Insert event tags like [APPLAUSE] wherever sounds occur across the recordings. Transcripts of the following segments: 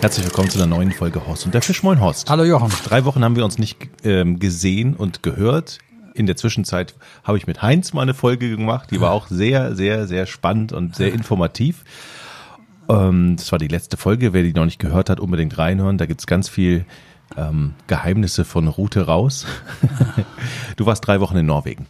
Herzlich willkommen zu einer neuen Folge Horst und der Fisch. Moin Horst. Hallo Jochen. Drei Wochen haben wir uns nicht ähm, gesehen und gehört. In der Zwischenzeit habe ich mit Heinz mal eine Folge gemacht. Die war auch sehr, sehr, sehr spannend und sehr informativ. Ähm, das war die letzte Folge. Wer die noch nicht gehört hat, unbedingt reinhören. Da gibt's ganz viel ähm, Geheimnisse von Route raus. [LAUGHS] du warst drei Wochen in Norwegen.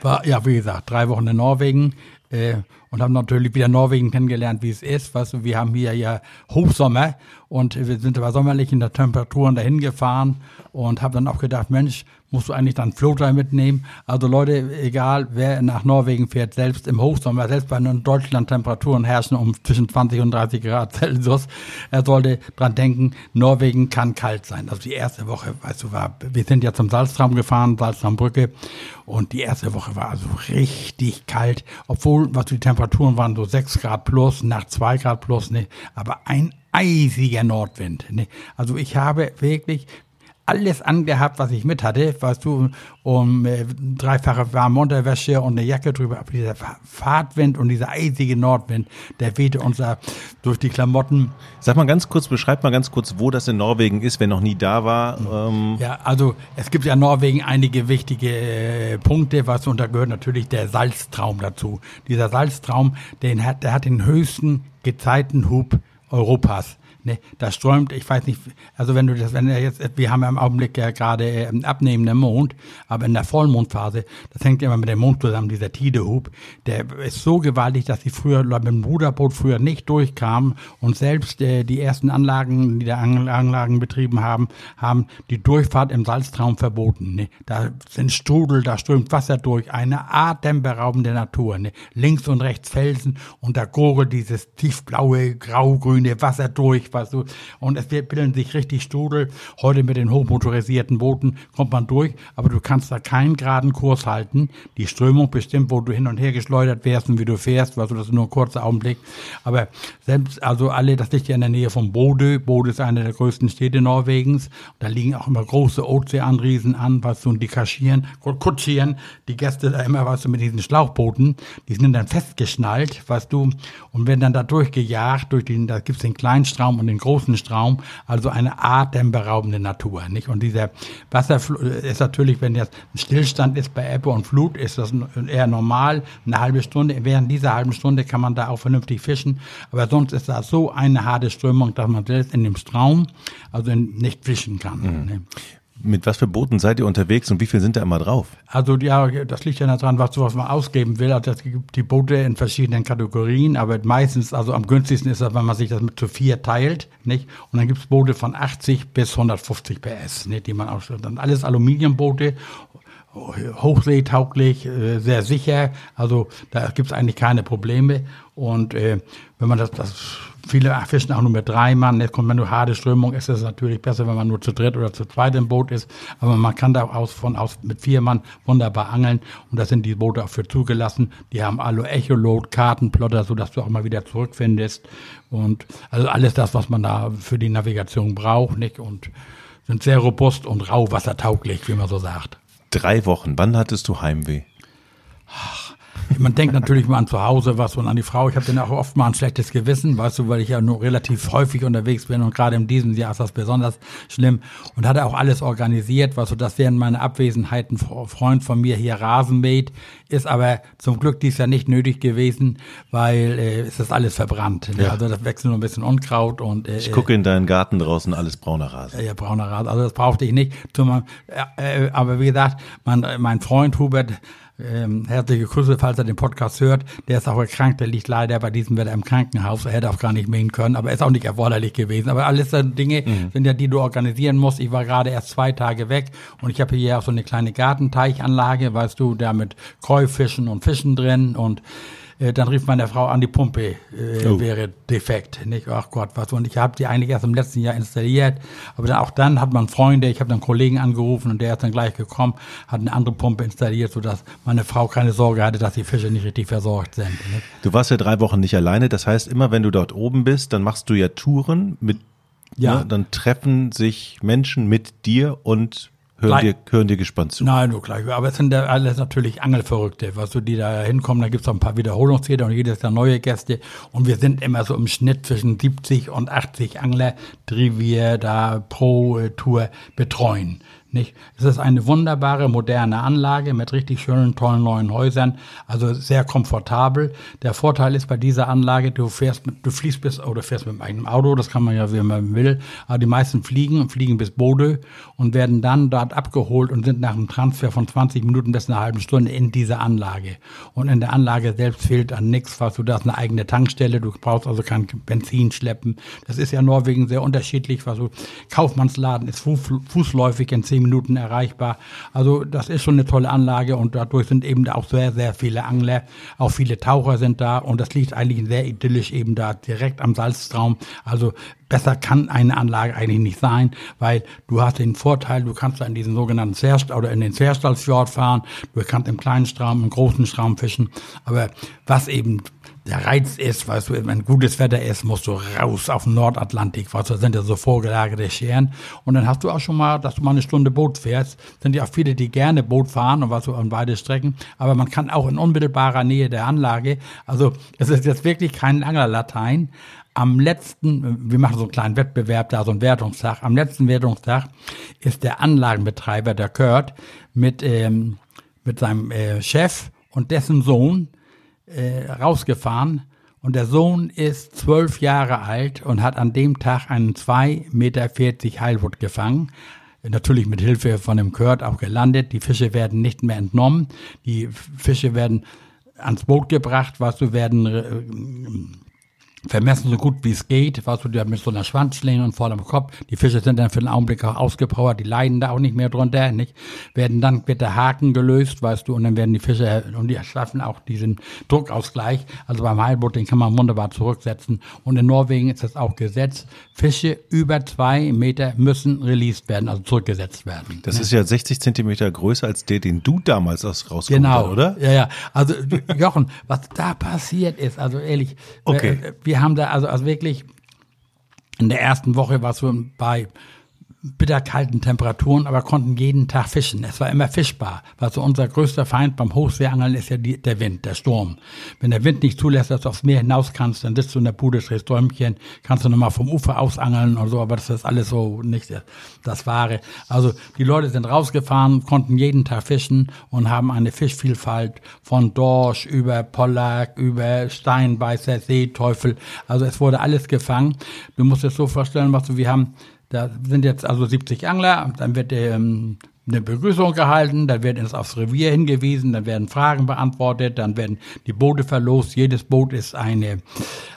War, ja, wie gesagt, drei Wochen in Norwegen. Äh, und haben natürlich wieder Norwegen kennengelernt, wie es ist. Weißt du, wir haben hier ja Hochsommer und wir sind bei sommerlichen Temperaturen dahin gefahren und haben dann auch gedacht, Mensch, musst du eigentlich dann Floater mitnehmen? Also Leute, egal wer nach Norwegen fährt, selbst im Hochsommer, selbst bei Deutschland Temperaturen herrschen um zwischen 20 und 30 Grad Celsius, [LAUGHS] er sollte dran denken, Norwegen kann kalt sein. Also die erste Woche, weißt du, war, wir sind ja zum Salztraum gefahren, Salztraumbrücke und die erste Woche war also richtig kalt, obwohl, was die Temperaturen waren, so 6 Grad plus, nach 2 Grad plus, ne, aber ein eisiger Nordwind. Ne? Also ich habe wirklich alles angehabt, was ich mit hatte, weißt du, um äh, dreifache warme Unterwäsche und eine Jacke drüber. Aber dieser Fahrtwind und dieser eisige Nordwind, der wehte uns da durch die Klamotten. Sag mal ganz kurz, beschreib mal ganz kurz, wo das in Norwegen ist, wer noch nie da war. Ähm. Ja, also es gibt ja in Norwegen einige wichtige äh, Punkte, was und da gehört natürlich der Salztraum dazu. Dieser Salztraum, den hat, der hat den höchsten Gezeitenhub Europas. Ne, da strömt, ich weiß nicht, also wenn du das, wenn er jetzt, wir haben ja im Augenblick ja gerade ähm, abnehmenden Mond, aber in der Vollmondphase, das hängt immer mit dem Mond zusammen, dieser Tidehub, der ist so gewaltig, dass sie früher mit dem Ruderboot früher nicht durchkamen und selbst äh, die ersten Anlagen, die da Anlagen betrieben haben, haben die Durchfahrt im Salztraum verboten. Ne? Da sind Strudel, da strömt Wasser durch, eine atemberaubende Natur. Ne? Links und rechts Felsen und da gurgelt dieses tiefblaue, graugrüne Wasser durch, weißt du. Und es bilden sich richtig Strudel. Heute mit den hochmotorisierten Booten kommt man durch, aber du kannst da keinen geraden Kurs halten. Die Strömung bestimmt, wo du hin und her geschleudert wirst und wie du fährst, weißt du, das ist nur ein kurzer Augenblick. Aber selbst, also alle, das liegt ja in der Nähe von Bodø. Bodø ist eine der größten Städte Norwegens. Da liegen auch immer große Ozeanriesen an, weißt du, und die kaschieren, kutschieren die Gäste da immer, weißt du, mit diesen Schlauchbooten. Die sind dann festgeschnallt, weißt du, und werden dann da durchgejagt, durch den, da gibt's den Und den großen Straum, also eine atemberaubende Natur, nicht? Und dieser Wasserfluss ist natürlich, wenn jetzt ein Stillstand ist bei Ebbe und Flut, ist das eher normal, eine halbe Stunde. Während dieser halben Stunde kann man da auch vernünftig fischen, aber sonst ist das so eine harte Strömung, dass man selbst in dem Straum also nicht fischen kann. Mhm. Ne? Mit was für Booten seid ihr unterwegs und wie viel sind da immer drauf? Also ja, das liegt ja daran, was, was man ausgeben will. Also es gibt die Boote in verschiedenen Kategorien, aber meistens, also am günstigsten ist das, wenn man sich das mit zu vier teilt, nicht? Und dann gibt es Boote von 80 bis 150 PS, nicht? die man ausstellt. Dann alles Aluminiumboote hochseetauglich, äh, sehr sicher. Also da gibt es eigentlich keine Probleme. Und äh, wenn man das, das viele fischen auch nur mit drei Mann, jetzt kommt man nur harte Strömung, ist es natürlich besser, wenn man nur zu dritt oder zu zweit im Boot ist. Aber man kann da aus, von aus mit vier Mann wunderbar angeln. Und da sind die Boote auch für zugelassen. Die haben alle Echolot, Kartenplotter, sodass du auch mal wieder zurückfindest. Und also alles das, was man da für die Navigation braucht, nicht? Und sind sehr robust und rauwassertauglich, wie man so sagt. Drei Wochen. Wann hattest du Heimweh? Man denkt natürlich mal an zu Hause was und an die Frau. Ich habe dann auch oft mal ein schlechtes Gewissen, weißt du, weil ich ja nur relativ häufig unterwegs bin und gerade in diesem Jahr ist das besonders schlimm und hatte auch alles organisiert, weißt du, dass während meiner Abwesenheit ein Freund von mir hier Rasen mäht, ist aber zum Glück dies Jahr nicht nötig gewesen, weil äh, es ist alles verbrannt. Ne? Ja. Also das wächst nur ein bisschen Unkraut und äh, ich gucke in deinen Garten draußen alles brauner Rasen. Ja, brauner Rasen. Also das brauchte ich nicht. Äh, aber wie gesagt, mein, mein Freund Hubert ähm, herzliche Grüße, falls er den Podcast hört. Der ist auch erkrankt, der liegt leider bei diesem Wetter im Krankenhaus. Er hätte auch gar nicht mähen können, aber ist auch nicht erforderlich gewesen. Aber alles Dinge mhm. sind ja, die du organisieren musst. Ich war gerade erst zwei Tage weg und ich habe hier auch so eine kleine Gartenteichanlage, weißt du, da mit Kräufischen und Fischen drin und dann rief meine Frau an, die Pumpe äh, oh. wäre defekt. Nicht? Ach Gott, was. Und ich habe die eigentlich erst im letzten Jahr installiert. Aber dann, auch dann hat man Freunde, ich habe dann einen Kollegen angerufen und der ist dann gleich gekommen, hat eine andere Pumpe installiert, sodass meine Frau keine Sorge hatte, dass die Fische nicht richtig versorgt sind. Nicht? Du warst ja drei Wochen nicht alleine. Das heißt, immer wenn du dort oben bist, dann machst du ja Touren mit, ja. Ne, dann treffen sich Menschen mit dir und hören, dir, hören dir gespannt zu. Nein, nur gleich. Aber es sind ja alles natürlich Angelverrückte, was du die da hinkommen. Da gibt's auch ein paar Wiederholungstäter und jedes Jahr neue Gäste. Und wir sind immer so im Schnitt zwischen 70 und 80 Angler, die wir da pro äh, Tour betreuen. Nicht? Es ist eine wunderbare, moderne Anlage mit richtig schönen, tollen neuen Häusern, also sehr komfortabel. Der Vorteil ist bei dieser Anlage, du fährst, mit, du fliegst bis, oder fährst mit einem Auto, das kann man ja, wie man will, aber die meisten fliegen, fliegen bis Bode und werden dann dort abgeholt und sind nach einem Transfer von 20 Minuten bis einer halben Stunde in dieser Anlage. Und in der Anlage selbst fehlt an nichts, was du da hast eine eigene Tankstelle, du brauchst also kein Benzin schleppen. Das ist ja Norwegen sehr unterschiedlich, was du, Kaufmannsladen ist fußläufig in 10 zehn Minuten erreichbar. Also das ist schon eine tolle Anlage und dadurch sind eben auch sehr, sehr viele Angler, auch viele Taucher sind da und das liegt eigentlich sehr idyllisch eben da direkt am Salztraum. Also besser kann eine Anlage eigentlich nicht sein, weil du hast den Vorteil, du kannst da in diesen sogenannten Zerst oder in den Zerstalsfjord fahren, du kannst im kleinen Straum, im großen Straum fischen, aber was eben der Reiz ist, weißt du, wenn gutes Wetter ist, musst du raus auf den Nordatlantik, weißt du, da sind ja so vorgelagerte Scheren. Und dann hast du auch schon mal, dass du mal eine Stunde Boot fährst. Sind ja auch viele, die gerne Boot fahren und was so an beide Strecken. Aber man kann auch in unmittelbarer Nähe der Anlage, also es ist jetzt wirklich kein Anglerlatein. Am letzten, wir machen so einen kleinen Wettbewerb da, so einen Wertungstag. Am letzten Wertungstag ist der Anlagenbetreiber, der Kurt, mit, ähm, mit seinem äh, Chef und dessen Sohn äh, rausgefahren und der Sohn ist zwölf Jahre alt und hat an dem Tag einen 2,40 Meter Heilwood gefangen. Natürlich mit Hilfe von dem Kurt auch gelandet. Die Fische werden nicht mehr entnommen. Die Fische werden ans Boot gebracht, was du werden äh, vermessen so gut wie es geht, was du, da mit so einer Schwanzschlinge und vor dem Kopf. Die Fische sind dann für den Augenblick auch ausgepowert, die leiden da auch nicht mehr drunter, nicht? Werden dann wird der Haken gelöst, weißt du, und dann werden die Fische, und die schaffen auch diesen Druckausgleich. Also beim Heilboot, den kann man wunderbar zurücksetzen. Und in Norwegen ist das auch Gesetz. Fische über zwei Meter müssen released werden, also zurückgesetzt werden. Das ne? ist ja 60 Zentimeter größer als der, den du damals aus rausgekommen genau. oder? Ja, ja. Also, Jochen, was da passiert ist, also ehrlich, okay. Wir haben da also, also wirklich in der ersten Woche war es bei bitterkalten Temperaturen, aber konnten jeden Tag fischen. Es war immer fischbar. Weil so unser größter Feind beim Hochseeangeln ist ja die, der Wind, der Sturm. Wenn der Wind nicht zulässt, dass du aufs Meer hinaus kannst, dann sitzt du in der Bude, drehst Däumchen, kannst du nochmal vom Ufer aus angeln und so, aber das ist alles so nicht das Wahre. Also die Leute sind rausgefahren, konnten jeden Tag fischen und haben eine Fischvielfalt von Dorsch über Pollack, über Steinbeißer, Seeteufel. Also es wurde alles gefangen. Du musst es so vorstellen, was du, wir haben da sind jetzt also 70 Angler, dann wird ähm, eine Begrüßung gehalten, dann wird es aufs Revier hingewiesen, dann werden Fragen beantwortet, dann werden die Boote verlost. Jedes Boot ist eine,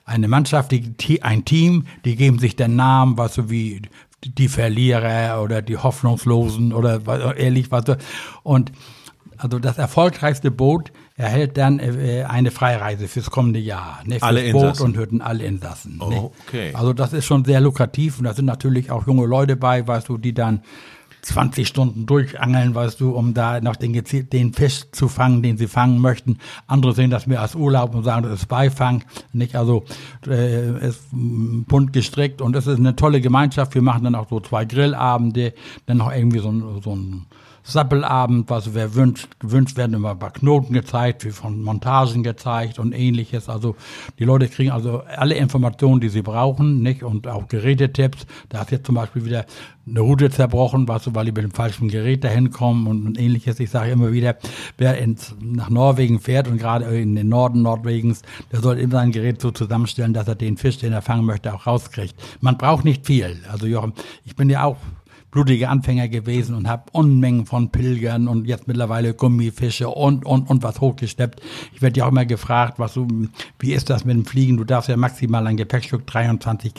eine Mannschaft, die, ein Team, die geben sich den Namen, was so wie die Verlierer oder die Hoffnungslosen oder ehrlich was. Und also das erfolgreichste Boot erhält dann äh, eine Freireise fürs kommende Jahr. Ne, fürs alle Boot Insassen. und Hütten, alle Insassen. Oh, ne? okay. Also das ist schon sehr lukrativ und da sind natürlich auch junge Leute bei, weißt du, die dann 20 Stunden durchangeln, weißt du, um da noch den, den Fisch zu fangen, den sie fangen möchten. Andere sehen das mehr als Urlaub und sagen, das ist Beifang. Nicht? Also äh, ist bunt gestrickt und es ist eine tolle Gemeinschaft. Wir machen dann auch so zwei Grillabende, dann noch irgendwie so, so ein Sappelabend, was wer wünscht, gewünscht werden immer ein paar Knoten gezeigt, wie von Montagen gezeigt und ähnliches. Also die Leute kriegen also alle Informationen, die sie brauchen, nicht? Und auch Gerätetipps. Da ist jetzt zum Beispiel wieder eine Route zerbrochen, du, weil die mit dem falschen Gerät dahin kommen und, und ähnliches. Ich sage immer wieder, wer ins, nach Norwegen fährt und gerade in den Norden Norwegens, der soll immer sein Gerät so zusammenstellen, dass er den Fisch, den er fangen möchte, auch rauskriegt. Man braucht nicht viel. Also Jochen, ich bin ja auch blutige Anfänger gewesen und habe Unmengen von Pilgern und jetzt mittlerweile Gummifische und, und, und was hochgesteppt. Ich werde ja auch immer gefragt, was du, wie ist das mit dem Fliegen? Du darfst ja maximal ein Gepäckstück 23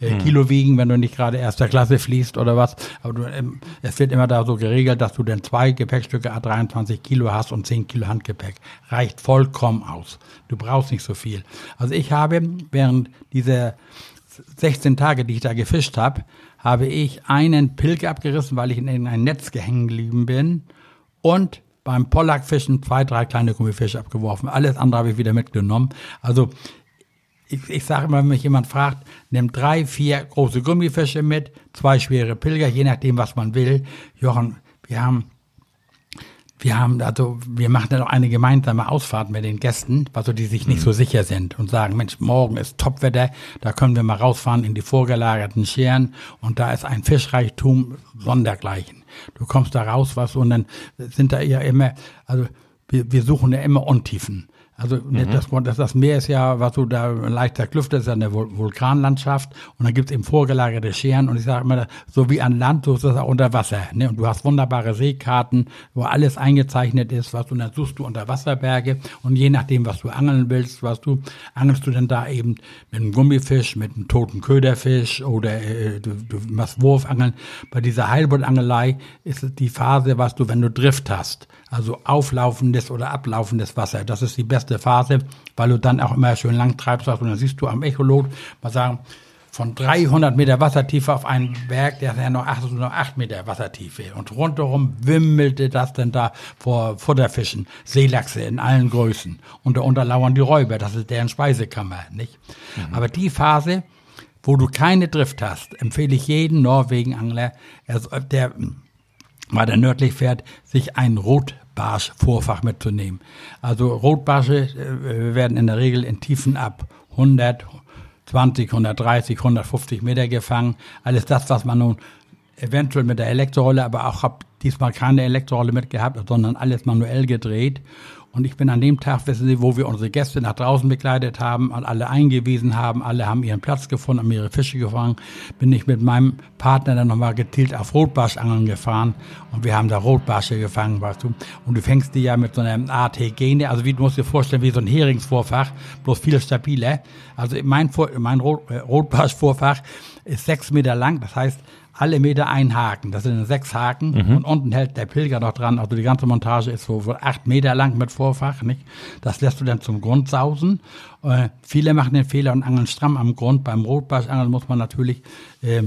äh, hm. Kilo wiegen, wenn du nicht gerade erster Klasse fließt oder was. Aber du, ähm, es wird immer da so geregelt, dass du dann zwei Gepäckstücke a 23 Kilo hast und 10 Kilo Handgepäck. Reicht vollkommen aus. Du brauchst nicht so viel. Also ich habe während dieser 16 Tage, die ich da gefischt habe, habe ich einen Pilger abgerissen, weil ich in ein Netz gehängt geblieben bin und beim Pollackfischen zwei, drei kleine Gummifische abgeworfen. Alles andere habe ich wieder mitgenommen. Also ich, ich sage immer, wenn mich jemand fragt, nimm drei, vier große Gummifische mit, zwei schwere Pilger, je nachdem, was man will. Jochen, wir haben wir haben also, wir machen dann auch eine gemeinsame Ausfahrt mit den Gästen, also die sich nicht mhm. so sicher sind und sagen, Mensch, morgen ist Topwetter, da können wir mal rausfahren in die vorgelagerten Scheren und da ist ein Fischreichtum sondergleichen. Du kommst da raus, was und dann sind da ja immer, also wir, wir suchen ja immer Untiefen. Also mhm. das, das, das Meer ist ja, was du da leichter Klüfte ist ja eine Vulkanlandschaft und dann gibt's eben vorgelagerte Scheren und ich sage immer, so wie an Land, so ist das auch unter Wasser. Ne? Und du hast wunderbare Seekarten, wo alles eingezeichnet ist, was du, und dann suchst du unter Wasserberge und je nachdem, was du angeln willst, was du, angelst du dann da eben mit einem Gummifisch, mit einem toten Köderfisch oder äh, du, du machst Wurfangeln. Bei dieser Heilbuttangelei ist es die Phase, was du, wenn du Drift hast, also auflaufendes oder ablaufendes Wasser. Das ist die beste Phase, weil du dann auch immer schön lang treibst. Und dann siehst du am Echolot, mal sagen, von 300 Meter Wassertiefe auf einen Berg, der ist ja noch 8, noch 8 Meter Wassertiefe. Und rundherum wimmelte das denn da vor Futterfischen, Seelachse in allen Größen. Und darunter lauern die Räuber, das ist deren Speisekammer, nicht? Mhm. Aber die Phase, wo du keine Drift hast, empfehle ich jeden Norwegenangler, der weiter nördlich fährt, sich ein Rot Barsch-Vorfach mitzunehmen. Also Rotbarsche äh, werden in der Regel in Tiefen ab 100, 20, 130, 150 Meter gefangen. Alles das, was man nun eventuell mit der Elektrorolle, aber auch habe diesmal keine Elektrorolle mitgehabt, sondern alles manuell gedreht. Und ich bin an dem Tag, wissen Sie, wo wir unsere Gäste nach draußen begleitet haben und alle eingewiesen haben, alle haben ihren Platz gefunden, haben ihre Fische gefangen, bin ich mit meinem Partner dann nochmal gezielt auf Rotbarschangeln gefahren und wir haben da Rotbarsche gefangen, weißt du. Und du fängst die ja mit so einer Art Hygiene, also wie du musst dir vorstellen, wie so ein Heringsvorfach, bloß viel stabiler. Also mein, mein Rot, äh, Rotbarschvorfach ist sechs Meter lang, das heißt, alle Meter ein Haken. Das sind sechs Haken mhm. und unten hält der Pilger noch dran. Also die ganze Montage ist so acht Meter lang mit Vorfach. Nicht? Das lässt du dann zum Grund sausen. Äh, viele machen den Fehler und angeln stramm am Grund. Beim Rotbarschangeln muss man natürlich äh,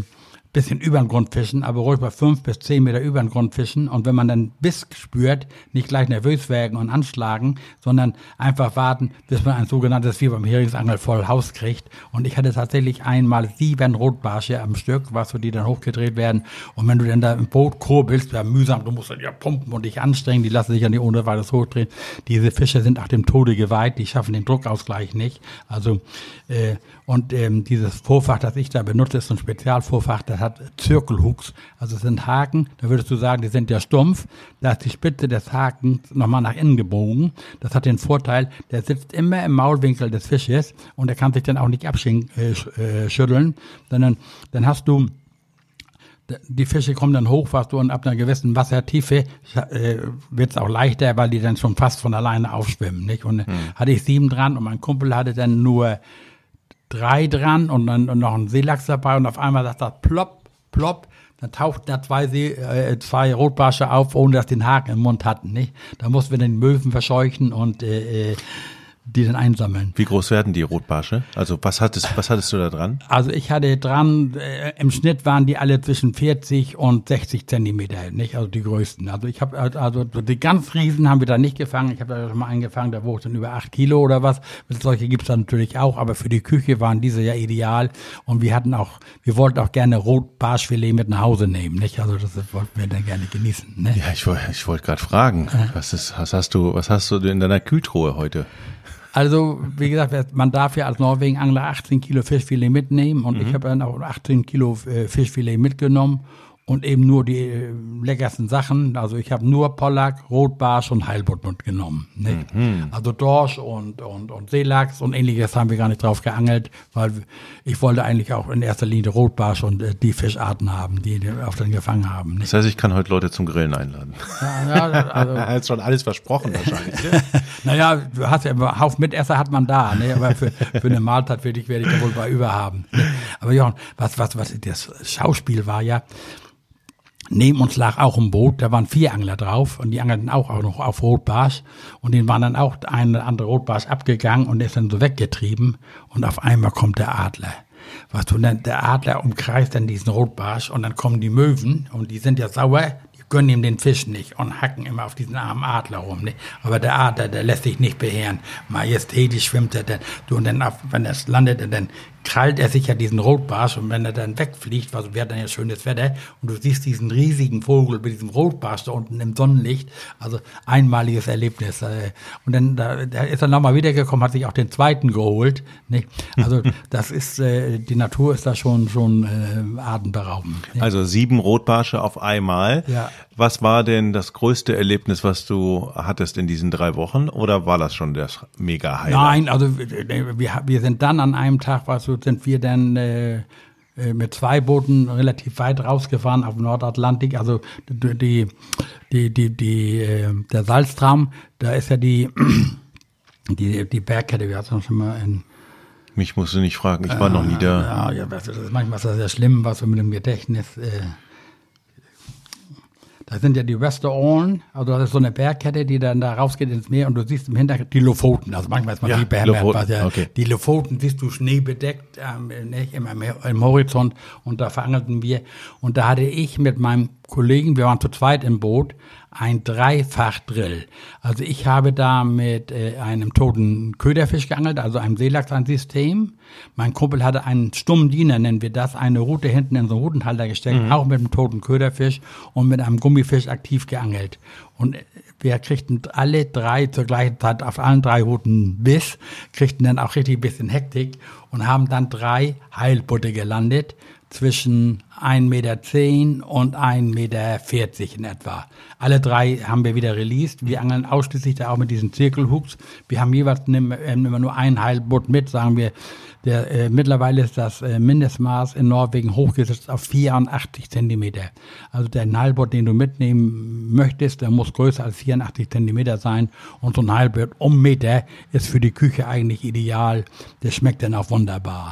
bisschen über den Grund fischen, aber ruhig bei fünf bis zehn Meter über den Grund fischen. Und wenn man dann Biss spürt, nicht gleich nervös werden und anschlagen, sondern einfach warten, bis man ein sogenanntes, wie beim Heringsangel, voll Haus kriegt. Und ich hatte tatsächlich einmal sieben Rotbarsche am Stück, was so die dann hochgedreht werden. Und wenn du dann da im Boot kurbelst, ja mühsam, du musst dann ja pumpen und dich anstrengen, die lassen sich ja nicht ohne weiteres hochdrehen. Diese Fische sind auch dem Tode geweiht, die schaffen den Druckausgleich nicht. Also, äh, und ähm, dieses Vorfach, das ich da benutze, ist ein Spezialvorfach, das hat Zirkelhooks, also es sind Haken, da würdest du sagen, die sind ja stumpf, da ist die Spitze des Hakens nochmal nach innen gebogen. Das hat den Vorteil, der sitzt immer im Maulwinkel des Fisches und er kann sich dann auch nicht abschütteln, äh, äh sondern dann hast du die Fische kommen dann hoch, was du und ab einer gewissen Wassertiefe äh, wird es auch leichter, weil die dann schon fast von alleine aufschwimmen. Nicht? Und hm. hatte ich sieben dran und mein Kumpel hatte dann nur drei dran und dann und noch ein Seelachs dabei und auf einmal sagt das plopp, plopp, dann tauchten da zwei, See, äh, zwei Rotbarsche auf, ohne dass die den Haken im Mund hatten. Nicht? Da mussten wir den Möwen verscheuchen und äh, äh die dann einsammeln. Wie groß werden die Rotbarsche? Also was hattest, was hattest du da dran? Also ich hatte dran, äh, im Schnitt waren die alle zwischen 40 und 60 Zentimeter, nicht? Also die größten. Also ich habe, also die ganz Riesen haben wir da nicht gefangen. Ich habe da schon mal eingefangen, da wog dann über 8 Kilo oder was. Solche gibt's da natürlich auch, aber für die Küche waren diese ja ideal. Und wir hatten auch, wir wollten auch gerne Rotbarschfilet mit nach Hause nehmen, nicht? Also das wollten wir dann gerne genießen. Ne? Ja, ich wollte ich wollte gerade fragen, was, ist, was hast du, was hast du in deiner Kühltruhe heute? Also, wie gesagt, man darf ja als Norwegen-Angler 18 Kilo Fischfilet mitnehmen und mhm. ich habe dann auch 18 Kilo äh, Fischfilet mitgenommen und eben nur die äh, leckersten Sachen. Also ich habe nur Pollack, Rotbarsch und Heilbutt mitgenommen. Nicht? Mhm. Also Dorsch und, und, und Seelachs und ähnliches haben wir gar nicht drauf geangelt, weil ich wollte eigentlich auch in erster Linie Rotbarsch und äh, die Fischarten haben, die wir auf den gefangen haben. Nicht? Das heißt, ich kann heute Leute zum Grillen einladen. Ja, ja, also, [LAUGHS] Hast schon alles versprochen wahrscheinlich. Ne? [LAUGHS] naja, du hast ja einen Haufen Mitesser hat man da, ne? aber für, für eine Mahlzeit werde ich, werde ich da wohl bei überhaben. Ne? Aber Jochen, was, was, was das Schauspiel war ja, Neben uns lag auch ein Boot, da waren vier Angler drauf und die angelten auch, noch auf Rotbarsch und denen waren dann auch ein oder andere Rotbarsch abgegangen und ist dann so weggetrieben und auf einmal kommt der Adler. Was du dann, der Adler umkreist dann diesen Rotbarsch und dann kommen die Möwen und die sind ja sauer, die gönnen ihm den Fisch nicht und hacken immer auf diesen armen Adler rum. Nicht? Aber der Adler, der lässt sich nicht beherren. Majestätisch schwimmt er dann. Du, und dann, auf, wenn es landet, dann krallt er sich ja diesen Rotbarsch und wenn er dann wegfliegt, was wäre dann ja schönes Wetter und du siehst diesen riesigen Vogel mit diesem Rotbarsch da unten im Sonnenlicht, also einmaliges Erlebnis. äh, Und dann da, da ist er nochmal wiedergekommen, hat sich auch den zweiten geholt. Nicht? Also [LAUGHS] das ist, äh, die Natur ist da schon, schon äh, atemberaubend. nicht? Also sieben Rotbarsche auf einmal. Ja. Was war denn das größte Erlebnis, was du hattest in diesen drei Wochen? Oder war das schon das mega Highlight? Nein, also wir, wir sind dann an einem Tag, was so, sind wir dann äh, äh, mit zwei Booten relativ weit rausgefahren auf Nordatlantik. Also die, die, die, die, äh, der Salztraum, da ist ja die, [CLEARS THROAT] die, die Bergkette, wir hatten schon mal in Mich musst du nicht fragen, ich war noch nie da. Ja, ja das ist, manchmal ist das sehr schlimm, was so mit dem Gedächtnis. Äh, da sind ja die Restaurants, also das ist so eine Bergkette, die dann da rausgeht ins Meer und du siehst im Hintergrund die Lofoten. Also manchmal ist man Ja, die behämmert, Lofoten, was ja, okay. die Lofoten siehst du schneebedeckt ähm, nicht, im, im, im Horizont und da verangelten wir. Und da hatte ich mit meinem Kollegen, wir waren zu zweit im Boot, ein Dreifach-Drill. Also ich habe da mit äh, einem toten Köderfisch geangelt, also einem Seelachs ein System. Mein Kumpel hatte einen stummen Diener, nennen wir das, eine Rute hinten in so einen Rutenhalter gesteckt, auch mit einem toten Köderfisch und mit einem Gummifisch aktiv geangelt. Und wir kriegten alle drei zur gleichen Zeit auf allen drei Routen Biss, kriegten dann auch richtig ein bisschen Hektik und haben dann drei Heilbutte gelandet zwischen 1,10 Meter und 1,40 Meter in etwa. Alle drei haben wir wieder released. Wir angeln ausschließlich da auch mit diesen Zirkelhooks. Wir haben jeweils äh, immer nur ein Heilbutt mit, sagen wir. Der, äh, mittlerweile ist das äh, Mindestmaß in Norwegen hochgesetzt auf 84 Zentimeter. Also der Heilbutt, den du mitnehmen möchtest, der muss größer als 84 Zentimeter sein. Und so ein Heilbutt um Meter ist für die Küche eigentlich ideal. Der schmeckt dann auch wunderbar.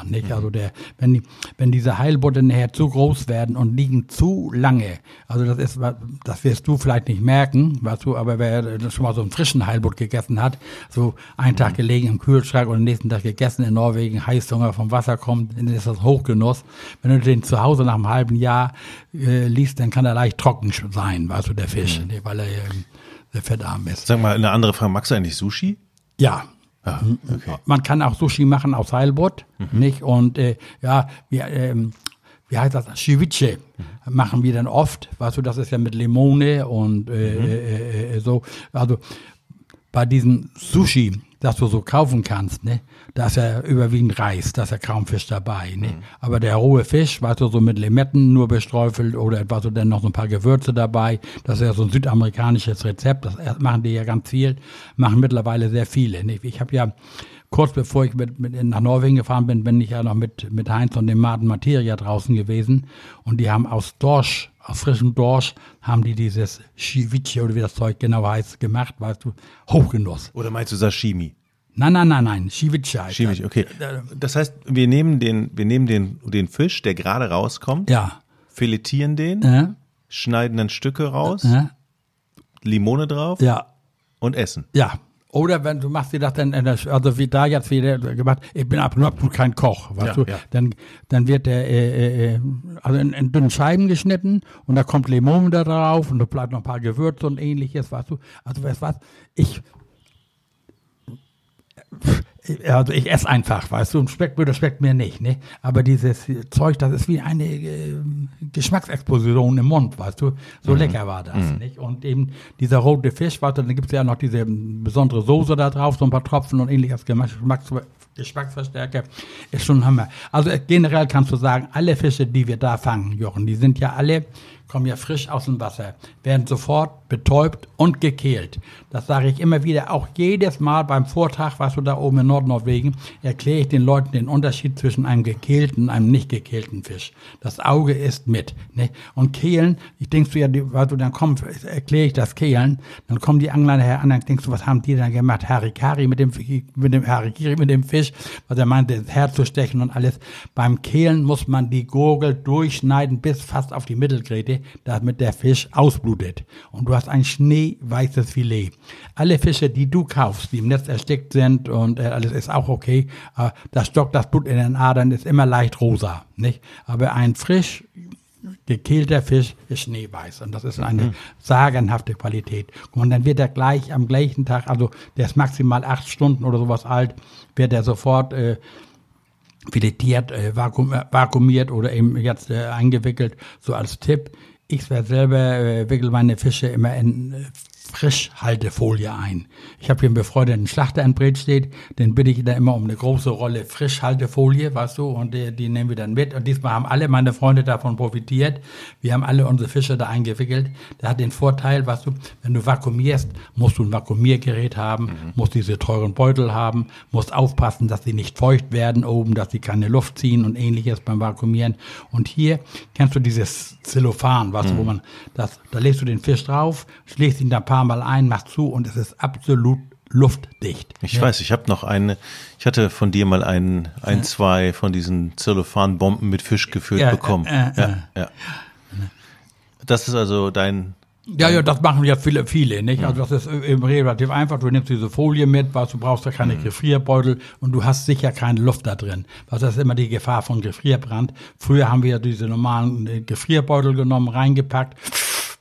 Nicht? Also der, wenn, die, wenn diese Heilbutte nachher zu groß werden und liegen zu lange, also das ist, das wirst du vielleicht nicht merken, weißt du, aber wer schon mal so einen frischen Heilbutt gegessen hat, so einen Tag gelegen im Kühlschrank und den nächsten Tag gegessen in Norwegen, Heißhunger vom Wasser kommt, dann ist das Hochgenuss. Wenn du den zu Hause nach einem halben Jahr äh, liest, dann kann er leicht trocken sein, weißt du, der Fisch, ne, weil er ähm, sehr fettarm ist. Sag mal, eine andere Frage, magst du eigentlich Sushi? Ja, Okay. man kann auch Sushi machen aus Heilbutt, nicht? Und äh, ja, wir, ähm, wie heißt das? Ceviche machen wir dann oft. Weißt du, das ist ja mit Limone und äh, äh, äh, so. Also bei diesem Sushi, das du so kaufen kannst, ne, da ist ja überwiegend Reis, da ist ja kaum Fisch dabei, ne. Aber der rohe Fisch, weißt du, so mit Limetten nur bestreufelt oder etwa so dann noch so ein paar Gewürze dabei, das ist ja so ein südamerikanisches Rezept, das machen die ja ganz viel, machen mittlerweile sehr viele, ne. Ich habe ja kurz bevor ich mit, mit nach Norwegen gefahren bin, bin ich ja noch mit, mit Heinz und dem Martin Materia draußen gewesen. Und die haben aus Dorsch, aus frischem Dorsch, haben die dieses Ceviche oder wie das Zeug genau heißt, gemacht, weißt du, Hochgenuss. Oder meinst du Sashimi? Nein, nein, nein, nein, Ceviche, das. okay. Das heißt, wir nehmen den, wir nehmen den, den Fisch, der gerade rauskommt, Ja. filetieren den, Äh, schneiden dann Stücke raus, äh, Limone drauf ja. und essen. Ja. Oder wenn du machst dir das dann, in der, also wie da jetzt wieder gemacht, ich bin absolut kein Koch, weißt Ja, du, ja. dann, dann wird der, äh, äh, also in, in dünnen Scheiben geschnitten und da kommt Limone da drauf und da bleibt noch ein paar Gewürze und ähnliches, weißt du, also weißt du was, ich, also ich esse einfach, weißt du, und schmeckt mir, das schmeckt mir nicht, ne? Aber dieses Zeug, das ist wie eine äh, Geschmacksexplosion im Mund, weißt du? So lecker war das, nicht? Und eben dieser rote Fisch, weißt du, dann gibt's ja noch diese besondere Soße da drauf, so ein paar Tropfen und ähnliches Geschmacks Geschmacksverstärker, ist schon ein Hammer. Also generell kannst du sagen, alle Fische, die wir da fangen, Jochen, die sind ja alle, kommen ja frisch aus dem Wasser, werden sofort betäubt und gekehlt. Das sage ich immer wieder, auch jedes Mal beim Vortrag, was du da oben in Nordnorwegen, erkläre ich den Leuten den Unterschied zwischen einem gekehlten und einem nicht gekehlten Fisch. Das Auge ist mit. Ne? Und Kehlen, ich denkst du ja, weil du dann kommst, erkläre ich das Kehlen, dann kommen die Angler nachher an, dann denkst du, was haben die dann gemacht? Harikari mit dem, mit dem Harikiri mit dem Fisch, was er meinte, das Herz zu stechen und alles. Beim Kehlen muss man die Gurgel durchschneiden bis fast auf die Damit der Fisch ausblutet. Und du hast ein schneeweißes Filet. Alle Fische, die du kaufst, die im Netz erstickt sind und äh, alles ist auch okay, äh, das stockt das Blut in den Adern, ist immer leicht rosa, nicht? Aber ein frisch gekehlter Fisch ist schneeweiß und das ist eine sagenhafte Qualität. Und dann wird er gleich am gleichen Tag, also der ist maximal acht Stunden oder sowas alt, wird er sofort äh, filetiert, äh, vakuum, vakuumiert oder eben jetzt äh, eingewickelt, so als Tipp. Ich selber äh, wickel meine Fische immer in äh, Frischhaltefolie ein. Ich habe hier einen befreundeten Schlachter in Bredstedt, den bitte ich dann immer um eine große Rolle Frischhaltefolie, weißt du, und die, die nehmen wir dann mit. Und diesmal haben alle meine Freunde davon profitiert. Wir haben alle unsere Fische da eingewickelt. Der hat den Vorteil, weißt du, wenn du vakuumierst, musst du ein Vakuumiergerät haben, mhm. musst diese teuren Beutel haben, musst aufpassen, dass sie nicht feucht werden oben, dass sie keine Luft ziehen und ähnliches beim Vakuumieren. Und hier kennst du dieses Zellophan, weißt mhm. du, wo man das, da legst du den Fisch drauf, schlägst ihn da paar paar Mal ein, mach zu und es ist absolut luftdicht. Ich ja. weiß, ich habe noch eine, ich hatte von dir mal ein, ein, ja. zwei von diesen Zellophan-Bomben mit Fisch gefüllt ja, bekommen. Äh, äh, ja, ja. Das ist also dein. Ja, ja, das machen ja viele, viele, nicht? Also das ist eben relativ einfach. Du nimmst diese Folie mit, was du brauchst ja keine mhm. Gefrierbeutel und du hast sicher keine Luft da drin. Was das ist immer die Gefahr von Gefrierbrand. Früher haben wir diese normalen äh, Gefrierbeutel genommen, reingepackt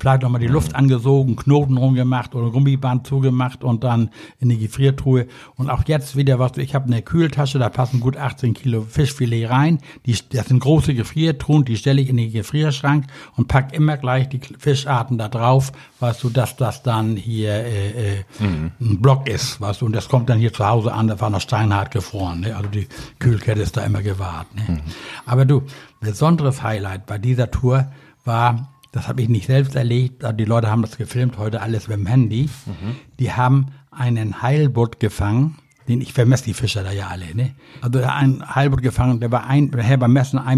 vielleicht nochmal die Luft angesogen, Knoten rumgemacht oder Gummiband zugemacht und dann in die Gefriertruhe. Und auch jetzt wieder was, ich habe eine Kühltasche, da passen gut 18 Kilo Fischfilet rein. Die, das sind große Gefriertruhen, die stelle ich in den Gefrierschrank und pack immer gleich die Fischarten da drauf, weißt du, dass das dann hier äh, äh, mhm. ein Block ist, weißt du, und das kommt dann hier zu Hause an, das war noch steinhart gefroren, ne? also die Kühlkette ist da immer gewahrt. Ne? Mhm. Aber du, besonderes Highlight bei dieser Tour war das habe ich nicht selbst erlebt, die Leute haben das gefilmt, heute alles mit dem Handy. Mhm. Die haben einen Heilbutt gefangen, den ich vermesse die Fischer da ja alle, ne? Also ein Heilbutt gefangen, der war ein, der beim Messen 1,22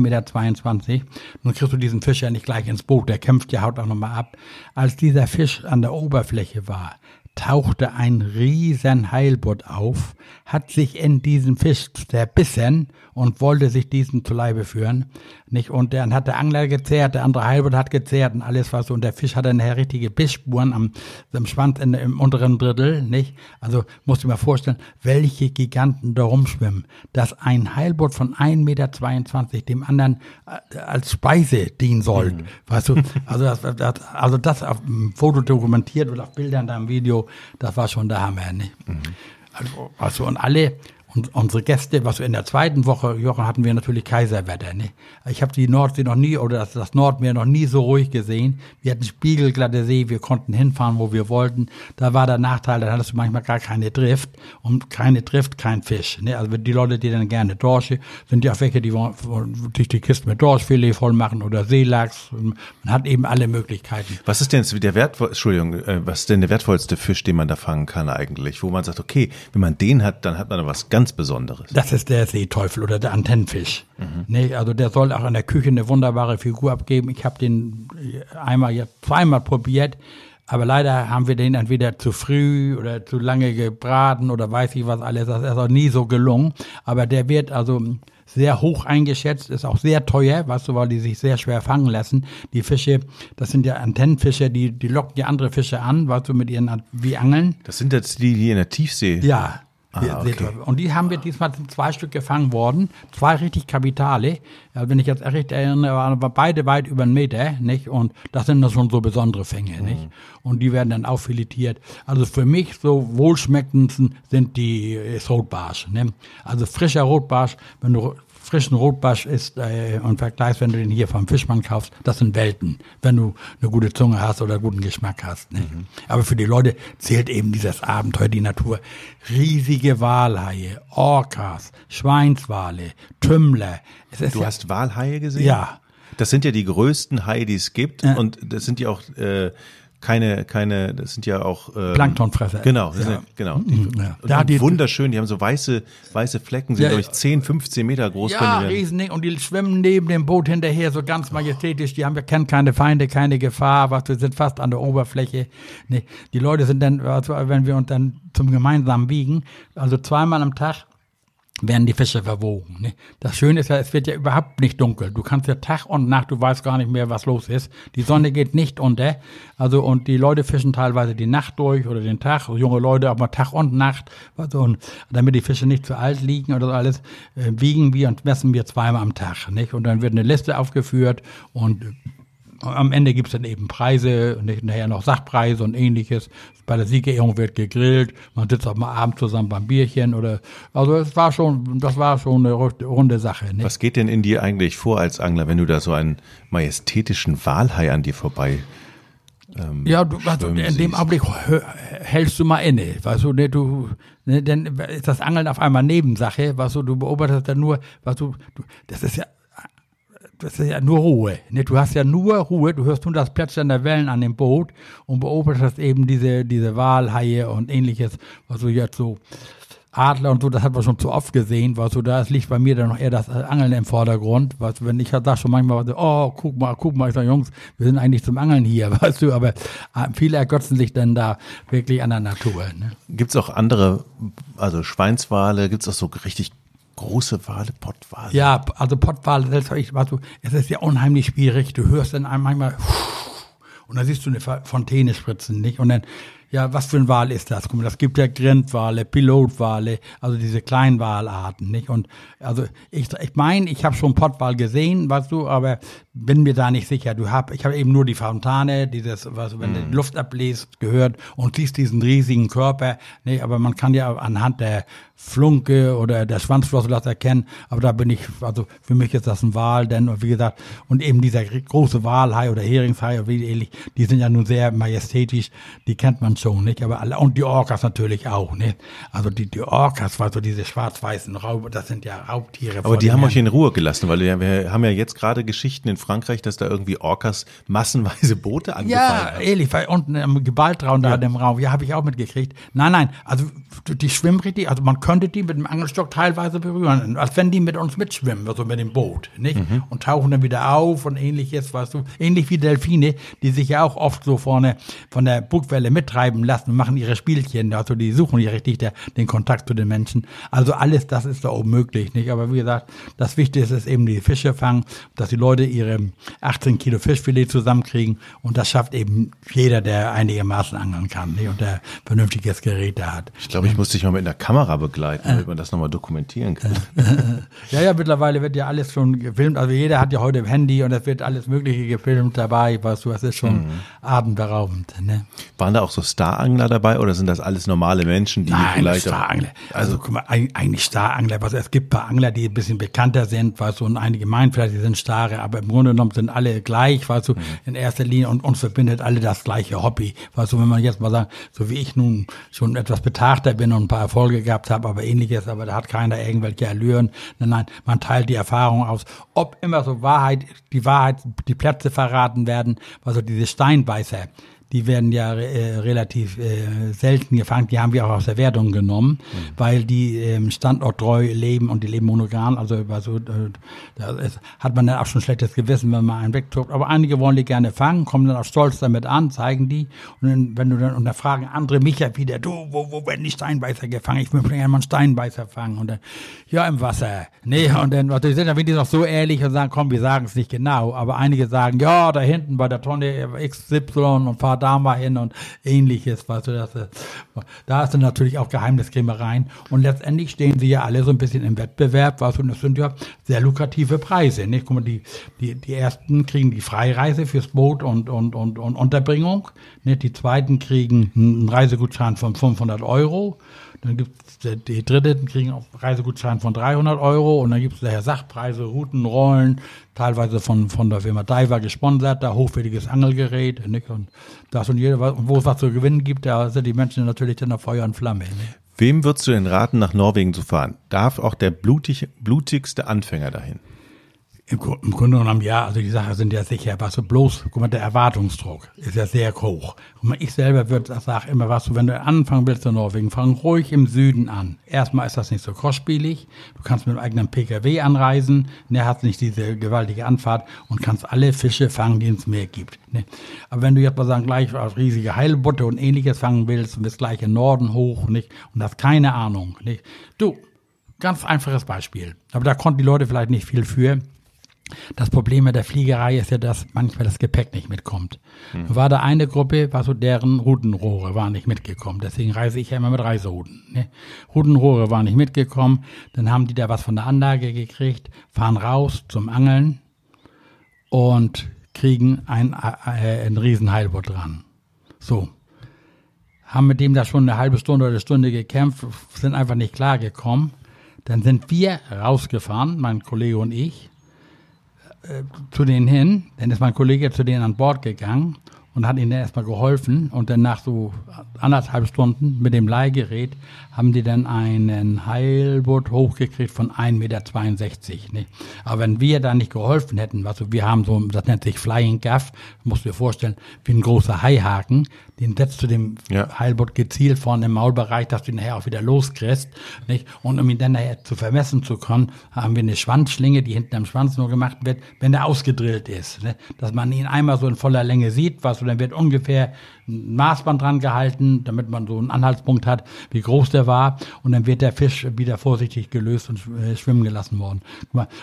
Meter. Nun kriegst du diesen Fisch ja nicht gleich ins Boot, der kämpft ja haut auch nochmal ab. Als dieser Fisch an der Oberfläche war, tauchte ein riesen Heilbutt auf, hat sich in diesen Fisch zerbissen und wollte sich diesen zu Leibe führen. Nicht? Und dann hat der Angler gezehrt, der andere Heilbutt hat gezehrt und alles was so. Und der Fisch hatte nachher richtige Bissspuren am, am Schwanz in, im unteren Drittel. Nicht? Also musst du mir vorstellen, welche Giganten da rumschwimmen. Dass ein Heilbutt von 1,22 Meter dem anderen äh, als Speise dienen soll. Mhm. Weißt du, also das, das, also das auf dem Foto dokumentiert oder auf Bildern da im Video, das war schon der Hammer. Nicht? Mhm. Also, also und alle und unsere Gäste, was wir in der zweiten Woche, Jochen, hatten wir natürlich Kaiserwetter. Ne? Ich habe die Nordsee noch nie oder das, das Nordmeer noch nie so ruhig gesehen. Wir hatten spiegelglatte See, wir konnten hinfahren, wo wir wollten. Da war der Nachteil, da hattest du manchmal gar keine Drift und keine Drift, kein Fisch. Ne? Also die Leute, die dann gerne Dorsche, sind ja auch welche, die sich die Kiste mit Dorschfilet voll machen oder Seelachs. Man hat eben alle Möglichkeiten. Was ist denn der wertvoll, Entschuldigung, äh, was ist denn der wertvollste Fisch, den man da fangen kann eigentlich? Wo man sagt, okay, wenn man den hat, dann hat man was ganz ganz Besonderes. Das ist der Seeteufel oder der Antennenfisch. Mhm. Nee, also der soll auch in der Küche eine wunderbare Figur abgeben. Ich habe den einmal, zweimal probiert. Aber leider haben wir den entweder zu früh oder zu lange gebraten oder weiß ich was alles. Das ist auch nie so gelungen. Aber der wird also sehr hoch eingeschätzt, ist auch sehr teuer, weißt du, weil die sich sehr schwer fangen lassen. Die Fische, das sind ja Antennenfische, die, die locken ja andere Fische an, weißt du, mit ihren, wie Angeln. Das sind jetzt die, die in der Tiefsee. Ja, Ah, okay. Und die haben wir diesmal zwei Stück gefangen worden, zwei richtig Kapitale. Wenn ich jetzt recht erinnere, waren beide weit über einen Meter, nicht? Und das sind dann schon so besondere Fänge, mhm. nicht? Und die werden dann auch filetiert. Also für mich so wohlschmeckendsten sind die Rotbarsch, ne? Also frischer Rotbarsch, wenn du frischen Rotbarsch isst äh, und vergleichst, wenn du den hier vom Fischmann kaufst, das sind Welten, wenn du eine gute Zunge hast oder guten Geschmack hast. Ne? Mhm. Aber für die Leute zählt eben dieses Abenteuer, die Natur. Riesige Walhaie, Orcas, Schweinswale, Tümmler. du ja, hast Walhaie gesehen? Ja. Das sind ja die größten Haie, die es gibt. Ja. Und das sind ja auch äh, keine, keine, das sind ja auch ähm, Planktonfresser. Genau, ja. sind, genau. Die, mhm, ja. Da die, wunderschön, die haben so weiße, weiße Flecken, sind ja, glaube ich 10, 15 Meter groß. Ja, riesending und die schwimmen neben dem Boot hinterher so ganz majestätisch. Die haben ja kennen keine Feinde, keine Gefahr, was wir sind fast an der Oberfläche. Nee, die Leute sind dann, also wenn wir uns dann zum gemeinsamen Wiegen, also zweimal am Tag werden die Fische verwogen. Ne? Das Schöne ist ja, es wird ja überhaupt nicht dunkel. Du kannst ja Tag und Nacht, du weißt gar nicht mehr, was los ist. Die Sonne geht nicht unter. Also, und die Leute fischen teilweise die Nacht durch oder den Tag. Junge Leute aber Tag und Nacht. Also, und damit die Fische nicht zu alt liegen oder so alles, äh, wiegen wir und messen wir zweimal am Tag. Nicht? Und dann wird eine Liste aufgeführt und Am Ende gibt's dann eben Preise und nachher noch Sachpreise und ähnliches. Bei der Siegerehrung wird gegrillt, man sitzt auch mal abends zusammen beim Bierchen oder also es war schon, das war schon eine runde Sache. Ne? Was geht denn in dir eigentlich vor als Angler, wenn du da so einen majestätischen Walhai an dir vorbei ähm, ja, du, also in siehst. dem Augenblick hältst du mal inne, weißt du, ne, du, ne, dann ist das Angeln auf einmal Nebensache, weißt du, du beobachtest dann nur, weißt du, du das ist ja, das ist ja nur Ruhe. Ne? Du hast ja nur Ruhe, du hörst nur das Plätschern der Wellen an dem Boot und beobachtest eben diese, diese Walhaie und ähnliches, was du jetzt so Adler und so, das hat man schon zu oft gesehen, was so da liegt bei mir dann noch eher das Angeln im Vordergrund, was wenn ich sag schon manchmal, oh, guck mal, guck mal, ich sag, Jungs, wir sind eigentlich zum Angeln hier, [LAUGHS] weißt du, aber äh, viele ergötzen sich dann da wirklich an der Natur. Ne? Gibt's auch andere, also Schweinswale, gibt's auch so richtig große Wale, Pottwale? Ja, also Pottwale, das ich, weißt du, es ist ja unheimlich schwierig, du hörst dann manchmal und dann siehst du eine Fontäne spritzen, nicht? Und dann ja, was für ein Wal ist das? Guck mal, das gibt ja Grindwale, Pilotwale, also diese Kleinwalarten, nicht? Und also ich ich meine, ich habe schon Pottwal gesehen, weißt du, aber bin mir da nicht sicher. Du hab, ich habe eben nur die Fontane, dieses, was wenn mm. du die Luft abbläst, gehört und siehst diesen riesigen Körper, nicht? Aber man kann ja anhand der Flunke oder der Schwanzflosse das erkennen, aber da bin ich, also für mich ist das ein Wal, denn wie gesagt, und eben dieser große Walhai oder Heringshai oder wie ähnlich, die sind ja nun sehr majestätisch, die kennt man schon, nicht? Aber alle, und die Orcas natürlich auch, nicht? Also die, die Orcas, also diese schwarz-weißen Raub, das sind ja Raubtiere. Aber die haben euch in Ruhe gelassen, weil wir, wir haben ja jetzt gerade Geschichten in Frankreich, dass da irgendwie Orcas massenweise Boote angefallen ja, haben. Ja, ehrlich, weil unten im Gewaltraum da ja. im Raum, ja, habe ich auch mitgekriegt. Nein, nein, also die schwimmen richtig, also man könnte die mit dem Angelstock teilweise berühren, als wenn die mit uns mitschwimmen, also mit dem Boot, nicht? Mhm. Und tauchen dann wieder auf und ähnliches, weißt du, ähnlich wie Delfine, die sich ja auch oft so vorne von der Bugwelle mittreiben lassen und machen ihre Spielchen, also die suchen ja richtig der, den Kontakt zu den Menschen. Also alles das ist da oben möglich, nicht? Aber wie gesagt, das Wichtigste ist eben die Fische fangen, dass die Leute ihre 18 Kilo Fischfilet zusammenkriegen und das schafft eben jeder, der einigermaßen angeln kann, nicht? Und der vernünftiges Gerät da hat. Ich glaube, ich muss dich mal mit einer Kamera begleiten, damit man das nochmal dokumentieren kann. [LAUGHS] ja, ja, mittlerweile wird ja alles schon gefilmt. Also jeder hat ja heute ein Handy und es wird alles Mögliche gefilmt dabei, weißt du, das ist schon mhm. abendberaubend. Ne? Waren da auch so Starangler dabei oder sind das alles normale Menschen, die Nein, vielleicht. Starangler. Also, also guck mal, eigentlich Starangler. Also es gibt ein paar Angler, die ein bisschen bekannter sind, weißt du, und einige meinen vielleicht, die sind Stare, aber im Grunde genommen sind alle gleich, weißt du, mhm. in erster Linie und uns verbindet alle das gleiche Hobby. Weißt du, wenn man jetzt mal sagt, so wie ich nun schon etwas betagter bin und ein paar Erfolge gehabt habe, aber ähnliches, aber da hat keiner irgendwelche Allüren. Nein, nein, man teilt die Erfahrung aus. Ob immer so Wahrheit, die Wahrheit, die Plätze verraten werden, also diese Steinbeißer, die werden ja äh, relativ äh, selten gefangen. Die haben wir auch aus der Wertung genommen, mhm. weil die ähm, standorttreu leben und die leben monogam. Also, äh, da ist, hat man dann auch schon schlechtes Gewissen, wenn man einen wegdruckt. Aber einige wollen die gerne fangen, kommen dann auch stolz damit an, zeigen die. Und dann, wenn du dann, und dann fragen andere mich ja wieder, du, wo, wo werden die Steinbeißer gefangen? Ich möchte gerne mal einen Steinbeißer fangen. Und dann, ja, im Wasser. Nee, und dann, also die sind dann wirklich noch so ehrlich und sagen, komm, wir sagen es nicht genau. Aber einige sagen, ja, da hinten bei der Tonne XY und fahr da mal hin und ähnliches, weißt du, das, da ist dann natürlich auch Geheimniskrämereien und letztendlich stehen sie ja alle so ein bisschen im Wettbewerb, weißt du, und das sind ja sehr lukrative Preise, nicht? Guck mal, die, die, die ersten kriegen die Freireise fürs Boot und, und, und, und Unterbringung, nicht? Die zweiten kriegen einen Reisegutschein von 500 Euro, dann gibt die Dritten kriegen auch Reisegutschein von 300 Euro und dann gibt es daher Sachpreise, Routen, Rollen, teilweise von, von der Firma Diver gesponsert, da hochwertiges Angelgerät. Nicht? Und das und jeder, wo es was zu gewinnen gibt, da sind die Menschen natürlich dann auf Feuer und Flamme. Nicht? Wem würdest du denn raten, nach Norwegen zu fahren? Darf auch der blutig, blutigste Anfänger dahin? Im, Im, Grunde genommen ja, also die Sachen sind ja sicher, was so bloß, guck mal, der Erwartungsdruck ist ja sehr hoch. Guck mal, ich selber würde sagen immer, was du, wenn du anfangen willst in Norwegen, fang ruhig im Süden an. Erstmal ist das nicht so kostspielig, du kannst mit dem eigenen Pkw anreisen, ne, hast nicht diese gewaltige Anfahrt und kannst alle Fische fangen, die es Meer gibt. Ne. Aber wenn du jetzt mal sagen, gleich auf riesige Heilbutte und ähnliches fangen willst und bist gleich im Norden hoch, nicht, und hast keine Ahnung, nicht, du, ganz einfaches Beispiel. Aber da konnten die Leute vielleicht nicht viel für. Das Problem mit der Fliegerei ist ja, dass manchmal das Gepäck nicht mitkommt. Hm. War da eine Gruppe, war so deren Routenrohre waren nicht mitgekommen. Deswegen reise ich ja immer mit Reiserouten. Ne? Routenrohre waren nicht mitgekommen. Dann haben die da was von der Anlage gekriegt, fahren raus zum Angeln und kriegen ein, äh, ein Riesenheilbutt dran. So. Haben mit dem da schon eine halbe Stunde oder eine Stunde gekämpft, sind einfach nicht klargekommen. Dann sind wir rausgefahren, mein Kollege und ich, äh, zu denen hin. Dann ist mein Kollege zu denen an Bord gegangen und hat ihnen erstmal geholfen. Und dann nach so anderthalb Stunden mit dem Leihgerät haben die dann einen Heilboot hochgekriegt von 1,62 Meter. Nicht? Aber wenn wir da nicht geholfen hätten, also wir haben so, das nennt sich Flying Gaff, musst du dir vorstellen, wie ein großer Haihaken, den setzt du dem ja. Heilboot gezielt vorne im Maulbereich, dass du ihn nachher auch wieder loskriegst. Nicht? Und um ihn dann nachher zu vermessen zu können, haben wir eine Schwanzschlinge, die hinten am Schwanz nur gemacht wird, wenn der ausgedrillt ist. Ne? Dass man ihn einmal so in voller Länge sieht, was, und dann wird ungefähr ein Maßband dran gehalten, damit man so einen Anhaltspunkt hat, wie groß der war. Und dann wird der Fisch wieder vorsichtig gelöst und äh, schwimmen gelassen worden.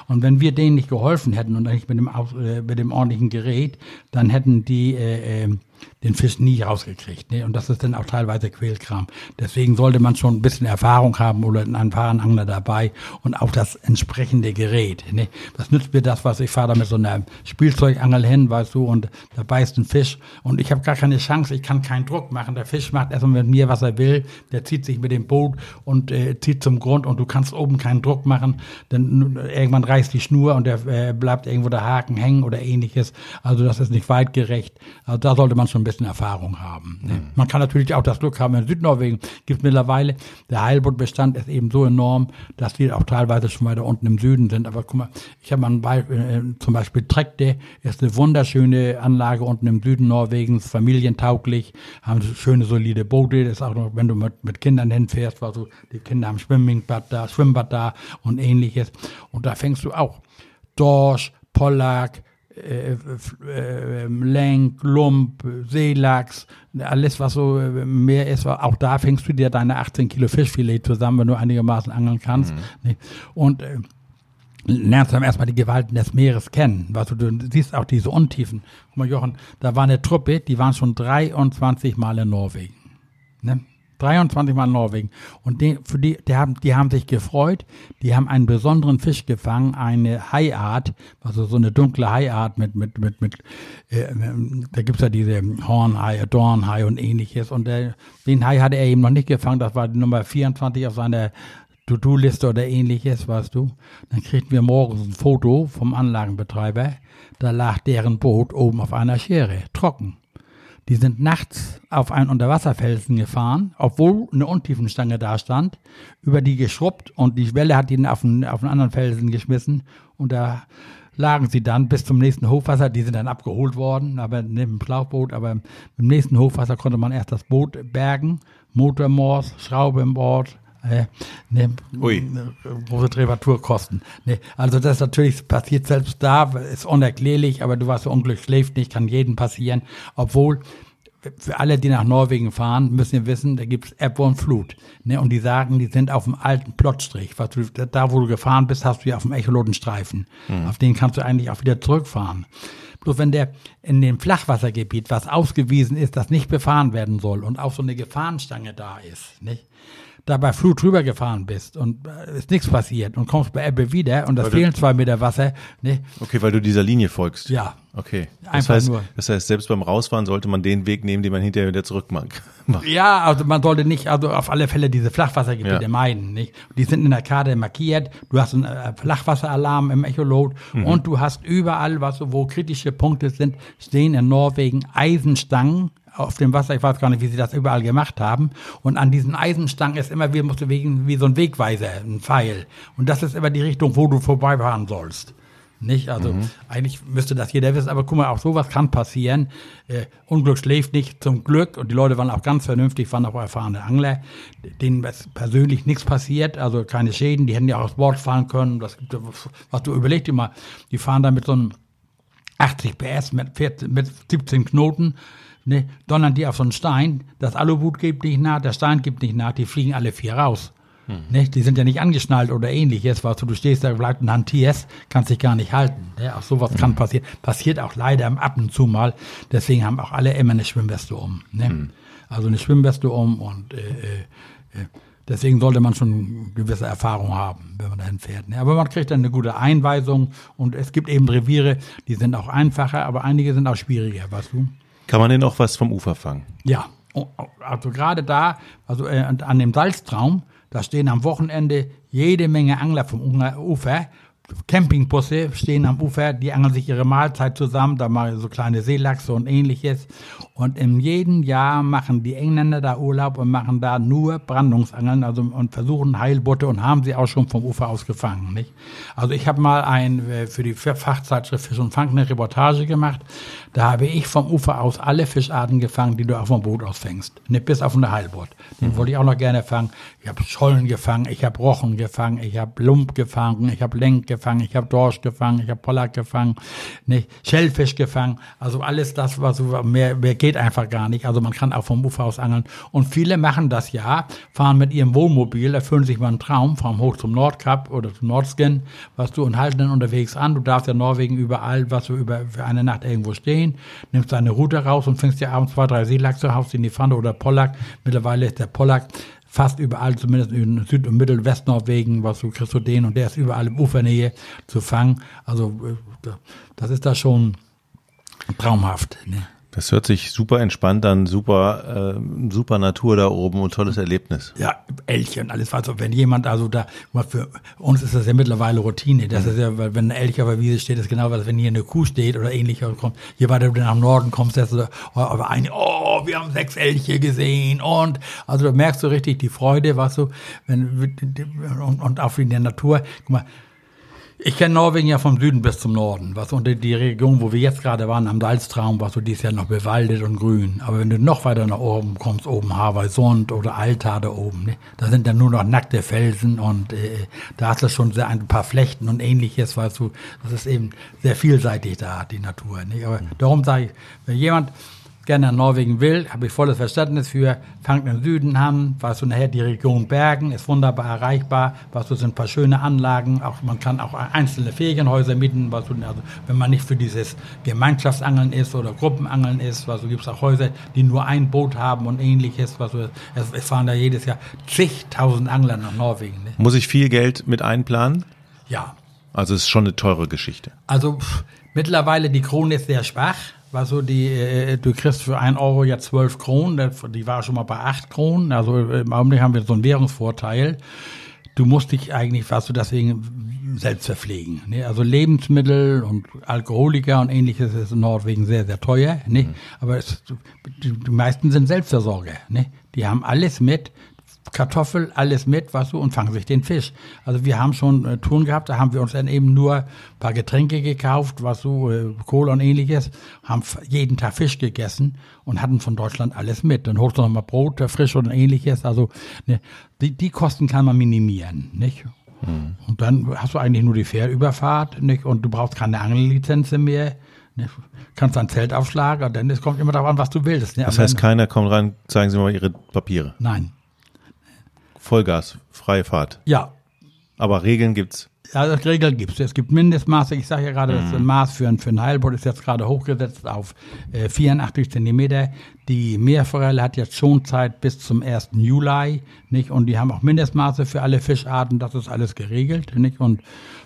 Und wenn wir denen nicht geholfen hätten und nicht mit dem, äh, mit dem ordentlichen Gerät, dann hätten die äh, äh, den Fisch nie rausgekriegt. Ne? Und das ist dann auch teilweise Quälkram. Deswegen sollte man schon ein bisschen Erfahrung haben oder einen erfahrenen Angler dabei und auch das entsprechende Gerät. Ne? Was nützt mir das, was ich fahre da mit so einer Spielzeugangel hin, weißt du, und da beißt ein Fisch und ich habe gar keine Chance, ich kann keinen Druck machen. Der Fisch macht erstmal mit mir, was er will, der zieht sich mit dem Boot und äh, zieht zum Grund und du kannst oben keinen Druck machen, denn irgendwann reißt die Schnur und der äh, bleibt irgendwo der Haken hängen oder ähnliches. Also das ist nicht weitgerecht. Also da sollte man schon ein bisschen Erfahrung haben. Ne? Mhm. Man kann natürlich auch das Glück haben, in Südnorwegen gibt es mittlerweile, der Heilbuttbestand ist eben so enorm, dass die auch teilweise schon weiter unten im Süden sind. Aber guck mal, ich habe mal ein Beispiel, äh, zum Beispiel Trekte ist eine wunderschöne Anlage unten im Süden Norwegens, familientauglich, haben schöne solide Boote, das ist auch noch, wenn du mit, mit Kindern hinfährst, so die Kinder haben Schwimmbad da, Schwimmbad da und ähnliches. Und da fängst du auch Dorsch, Pollack, äh, äh, Lenk, Lump, Seelachs, alles was so äh, mehr ist, auch da fängst du dir deine 18 Kilo Fischfilet zusammen, wenn du einigermaßen angeln kannst. Mhm. Und äh, lernst dann erstmal die Gewalten des Meeres kennen. Du, du siehst auch diese Untiefen. Guck mal, Jochen, da war eine Truppe, die waren schon 23 Mal in Norwegen. Ne? 23 Mal in Norwegen. Und die, für die, die, haben, die haben sich gefreut. Die haben einen besonderen Fisch gefangen, eine Haiart, also so eine dunkle Haiart mit, mit, mit, mit äh, da gibt's ja diese Hornhai, Dornhai und ähnliches. Und der, den Hai hatte er eben noch nicht gefangen. Das war die Nummer 24 auf seiner To-Do-Liste oder ähnliches, weißt du. Dann kriegten wir morgens ein Foto vom Anlagenbetreiber. Da lag deren Boot oben auf einer Schere, trocken. Die sind nachts auf einen Unterwasserfelsen gefahren, obwohl eine Untiefenstange da stand, über die geschrubbt und die Welle hat ihn auf einen, auf einen anderen Felsen geschmissen und da lagen sie dann bis zum nächsten Hochwasser. Die sind dann abgeholt worden, aber neben dem Schlauchboot. Aber im nächsten Hochwasser konnte man erst das Boot bergen, Motormors, Schraube im Bord, äh, ne, Ui. große Reparaturkosten. Ne, also das natürlich passiert selbst da, ist unerklärlich, aber du warst so Unglück schläft nicht, kann jedem passieren. Obwohl, für alle, die nach Norwegen fahren, müssen wir wissen, da gibt's Ebbe und Flut. Ne, und die sagen, die sind auf dem alten Plottstrich. Was du, da, wo du gefahren bist, hast du ja auf dem Echolotenstreifen. Mhm. Auf den kannst du eigentlich auch wieder zurückfahren. Bloß wenn der in dem Flachwassergebiet, was ausgewiesen ist, das nicht befahren werden soll und auch so eine Gefahrenstange da ist, nicht? Da bei Flut rübergefahren bist und äh, ist nichts passiert und kommst bei Ebbe wieder und das weil fehlen zwei Meter Wasser. Ne? Okay, weil du dieser Linie folgst. Ja. Okay. Das Einfach heißt, nur. Das heißt, selbst beim Rausfahren sollte man den Weg nehmen, den man hinterher wieder zurück [LAUGHS] macht. Ja, also man sollte nicht, also auf alle Fälle diese Flachwassergebiete ja. meiden. Nicht? Die sind in der Karte markiert. Du hast einen äh, Flachwasseralarm im Echolot mhm. und du hast überall, was wo kritische Punkte sind, stehen in Norwegen Eisenstangen auf dem Wasser, ich weiß gar nicht, wie sie das überall gemacht haben. Und an diesen Eisenstangen ist immer wie, musst du wegen, wie so ein Wegweiser, ein Pfeil. Und das ist immer die Richtung, wo du vorbeifahren sollst. Nicht? Also mhm. eigentlich müsste das jeder wissen, aber guck mal, auch sowas kann passieren. Äh, Unglück schläft nicht zum Glück und die Leute waren auch ganz vernünftig, waren auch erfahrene Angler, denen ist persönlich nichts passiert, also keine Schäden, die hätten ja auch aufs Bord fahren können. Das was du überlegst mal, die fahren da mit so einem 80 PS mit, 14, mit 17 Knoten ne, donnern die auf so einen Stein, das Aluboot gibt nicht nach, der Stein gibt nicht nach, die fliegen alle vier raus. Hm. Ne, die sind ja nicht angeschnallt oder ähnliches, was du, du stehst da vielleicht und hantierst, kannst dich gar nicht halten. Ne? Auch sowas hm. kann passieren. Passiert auch leider ab und zu mal. Deswegen haben auch alle immer eine Schwimmweste um. Ne? Hm. Also eine Schwimmweste um und äh, äh, äh Deswegen sollte man schon gewisse Erfahrung haben, wenn man dahin fährt. Ne? Aber man kriegt dann eine gute Einweisung und es gibt eben Reviere, die sind auch einfacher, aber einige sind auch schwieriger, weißt du? Kann man denn auch was vom Ufer fangen? Ja, Oh, also gerade da, also äh, an dem Salztraum, da stehen am Wochenende jede Menge Angler vom Ufer Campingbusse stehen am Ufer, die angeln sich ihre Mahlzeit zusammen, da machen so kleine Seelachse und ähnliches. Und in jedem Jahr machen die Engländer da Urlaub und machen da nur Brandungsangeln, also und versuchen Heilbutte und haben sie auch schon vom Ufer aus gefangen. Nicht? Also ich habe mal ein äh, für die Fachzeitschrift Fisch und Fang eine Reportage gemacht. Da habe ich vom Ufer aus alle Fischarten gefangen, die du auf dem Boot ausfängst. Nicht bis auf eine Heilbutt. Den mhm. wollte ich auch noch gerne fangen. Ich habe Schollen gefangen, ich habe Rochen gefangen, ich habe Lump gefangen, ich habe Lenk gefangen gefangen, ich habe Dorsch gefangen, ich habe Pollack gefangen, nicht, Schellfisch gefangen. Also alles das, was mehr, mehr geht einfach gar nicht. Also man kann auch vom Ufer aus angeln. Und viele machen das ja, fahren mit ihrem Wohnmobil, erfüllen sich mal einen Traum, fahren hoch zum Nordkap oder zum Nordskin, was du, und halten dann unterwegs an. Du darfst ja Norwegen überall, was du über für eine Nacht irgendwo stehen, nimmst deine Route raus und fängst dir abends zwei, drei Seelachse, haust in die Pfanne oder Pollack. Mittlerweile ist der Pollack fast überall, zumindest in Süd- und Mittel-Westnorwegen, was du den und der ist überall im Ufernähe zu fangen. Also äh, das ist da schon traumhaft. Ne? Das hört sich super entspannt an, super, äh, super Natur da oben und tolles Erlebnis. Ja, Elche und alles. Also wenn jemand also da, für uns ist das ja mittlerweile Routine. Das mhm. ist ja, weil wenn ein Elch auf der Wiese steht, ist genau was, wenn hier eine Kuh steht oder ähnlich kommt. Je weiter du nach Norden kommst, desto, aber ein, oh, wir haben sechs Elche gesehen und, also da merkst du richtig die Freude, was du, wenn, und, und auch in der Natur. Guck mal, ich kenne Norwegen ja vom Süden bis zum Norden. Was unter die Region, wo wir jetzt gerade waren, am Salztraum, war so dieses Jahr noch bewaldet und grün. Aber wenn du noch weiter nach oben kommst, oben Hawaii-Sund oder Alta da oben, ne, da sind dann nur noch nackte Felsen und äh, da hast du schon sehr ein paar Flechten und ähnliches, weißt du, das ist eben sehr vielseitig da, die Natur. Ne? Aber darum sage ich, wenn jemand gerne nach Norwegen will, habe ich volles Verständnis für, fangt im Süden an, weißt du, nachher die Region Bergen ist wunderbar erreichbar, was du, sind ein paar schöne Anlagen, auch, man kann auch einzelne Ferienhäuser mieten, was du, also, wenn man nicht für dieses Gemeinschaftsangeln ist oder Gruppenangeln ist, was du, gibt es auch Häuser, die nur ein Boot haben und ähnliches, was du, es, es fahren da jedes Jahr zigtausend Angler nach Norwegen. Ne? Muss ich viel Geld mit einplanen? Ja. Also es ist schon eine teure Geschichte. Also pff, mittlerweile die Krone ist sehr schwach war so die, äh, du kriegst für ein Euro ja zwölf Kronen, die war schon mal bei acht Kronen, also im Augenblick haben wir so einen Währungsvorteil. Du musst dich eigentlich, was du deswegen selbst verpflegen. Ne? Also Lebensmittel und Alkoholiker und ähnliches ist in Norwegen sehr, sehr teuer. Ne? Mhm. Aber es, die, die meisten sind Selbstversorger. Ne? Die haben alles mit. Kartoffel, alles mit, was du, und fangen sich den Fisch. Also wir haben schon äh, Touren gehabt, da haben wir uns dann eben nur ein paar Getränke gekauft, was so, äh, Kohle und ähnliches, haben jeden Tag Fisch gegessen und hatten von Deutschland alles mit. Dann holst du noch mal Brot, äh, frisch und ähnliches. Also ne, die, die Kosten kann man minimieren, nicht? Hm. Und dann hast du eigentlich nur die Fährüberfahrt, nicht? Und du brauchst keine Angellizenz mehr. Ne? Kannst ein Zelt aufschlagen, denn es kommt immer darauf an, was du willst. Ne? Das heißt, keiner kommt rein, zeigen Sie mal Ihre Papiere. Nein. Vollgas, freie Fahrt. Ja. Aber Regeln gibt's. Ja, das Regeln gibt's. Es gibt Mindestmaße. Ich sage ja gerade, mhm. das Maß für ein, für ein Heilboot ist jetzt gerade hochgesetzt auf äh, 84 Zentimeter. Die Meerforelle hat jetzt schon Zeit bis zum 1. Juli, nicht? Und die haben auch Mindestmaße für alle Fischarten. Das ist alles geregelt, nicht? Und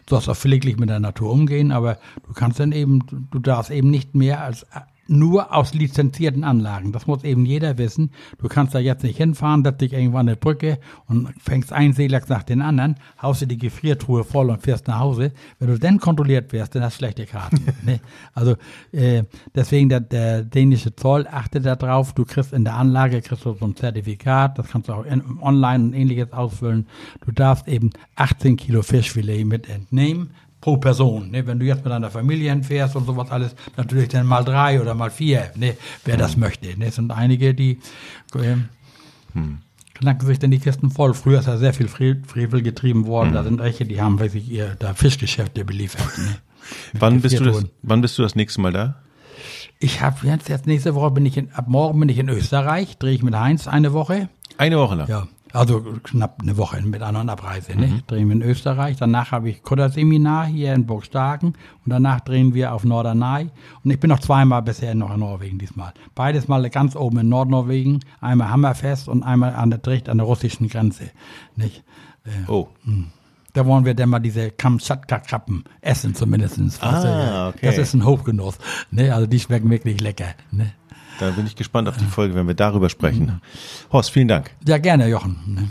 du sollst auch pfleglich mit der Natur umgehen, aber du kannst dann eben, du darfst eben nicht mehr als nur aus lizenzierten Anlagen. Das muss eben jeder wissen. Du kannst da jetzt nicht hinfahren, setzt dich irgendwo an der Brücke und fängst einen Seelachs nach den anderen, haust dir die Gefriertruhe voll und fährst nach Hause. Wenn du dann kontrolliert wirst, dann hast du schlechte Karten. [LAUGHS] ne? Also äh, deswegen der, der dänische Zoll achtet darauf. Du kriegst in der Anlage kriegst du so ein Zertifikat. Das kannst du auch in, online und ähnliches ausfüllen. Du darfst eben 18 Kilo Fischfilet mit entnehmen pro Person. Ne? Wenn du jetzt mit deiner Familie hinfährst und sowas alles, natürlich dann mal drei oder mal vier, ne? wer das möchte. Ne? Es sind einige, die äh, hm. knacken sich dann die Kisten voll. Früher ist ja sehr viel Frevel getrieben worden. Hm. Da sind welche, die haben wirklich ihr da Fischgeschäfte beliefert. Ne? [LAUGHS] wann, bist du das, wann bist du das nächste Mal da? Ich habe jetzt, jetzt nächste Woche bin ich in, ab morgen bin ich in Österreich, drehe ich mit Heinz eine Woche. Eine Woche lang? Ja. Also knapp eine Woche mit einer Abreise. Ne? Drehen wir in Österreich. Danach habe ich Kudderseminar hier in Burgstagen. Und danach drehen wir auf Norderney. Und ich bin noch zweimal bisher noch in Norwegen diesmal. Beides mal ganz oben in Nordnorwegen. Einmal Hammerfest und einmal an der Tricht an der russischen Grenze. Nicht? Oh. Da wollen wir dann mal diese Kamtschatka-Krabben essen zumindest. Ah, okay. Das ist ein Hochgenuss. Ne? Also die schmecken wirklich lecker. Ne? Da bin ich gespannt auf die Folge, wenn wir darüber sprechen. Horst, vielen Dank. Ja, gerne, Jochen.